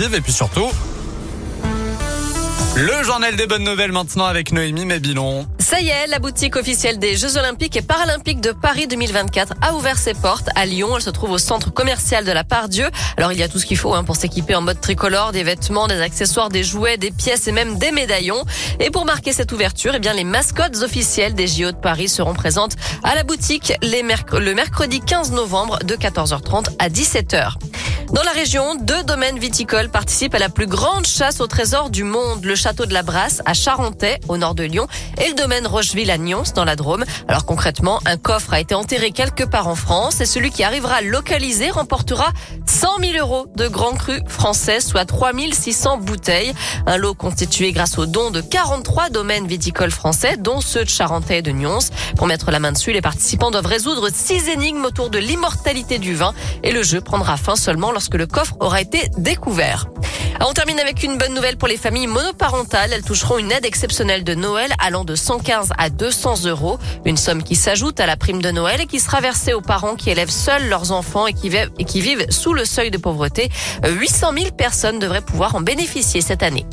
et puis surtout le journal des bonnes nouvelles maintenant avec Noémie Mébilon. Ça y est, la boutique officielle des Jeux Olympiques et Paralympiques de Paris 2024 a ouvert ses portes à Lyon. Elle se trouve au centre commercial de la Part-Dieu. Alors il y a tout ce qu'il faut hein, pour s'équiper en mode tricolore, des vêtements, des accessoires, des jouets, des pièces et même des médaillons. Et pour marquer cette ouverture, eh bien les mascottes officielles des JO de Paris seront présentes à la boutique les le mercredi 15 novembre de 14h30 à 17h. Dans la région, deux domaines viticoles participent à la plus grande chasse au trésor du monde. Le château de la Brasse à Charentais, au nord de Lyon, et le domaine Rocheville à Nyons, dans la Drôme. Alors concrètement, un coffre a été enterré quelque part en France et celui qui arrivera à localiser remportera 100 000 euros de grands crus français, soit 3 600 bouteilles. Un lot constitué grâce aux dons de 43 domaines viticoles français, dont ceux de Charentais et de Nyons. Pour mettre la main dessus, les participants doivent résoudre six énigmes autour de l'immortalité du vin et le jeu prendra fin seulement lorsque le coffre aura été découvert. On termine avec une bonne nouvelle pour les familles monoparentales. Elles toucheront une aide exceptionnelle de Noël allant de 115 à 200 euros. Une somme qui s'ajoute à la prime de Noël et qui sera versée aux parents qui élèvent seuls leurs enfants et qui, vivent, sous le seuil de pauvreté. 800 000 personnes devraient pouvoir en bénéficier cette année.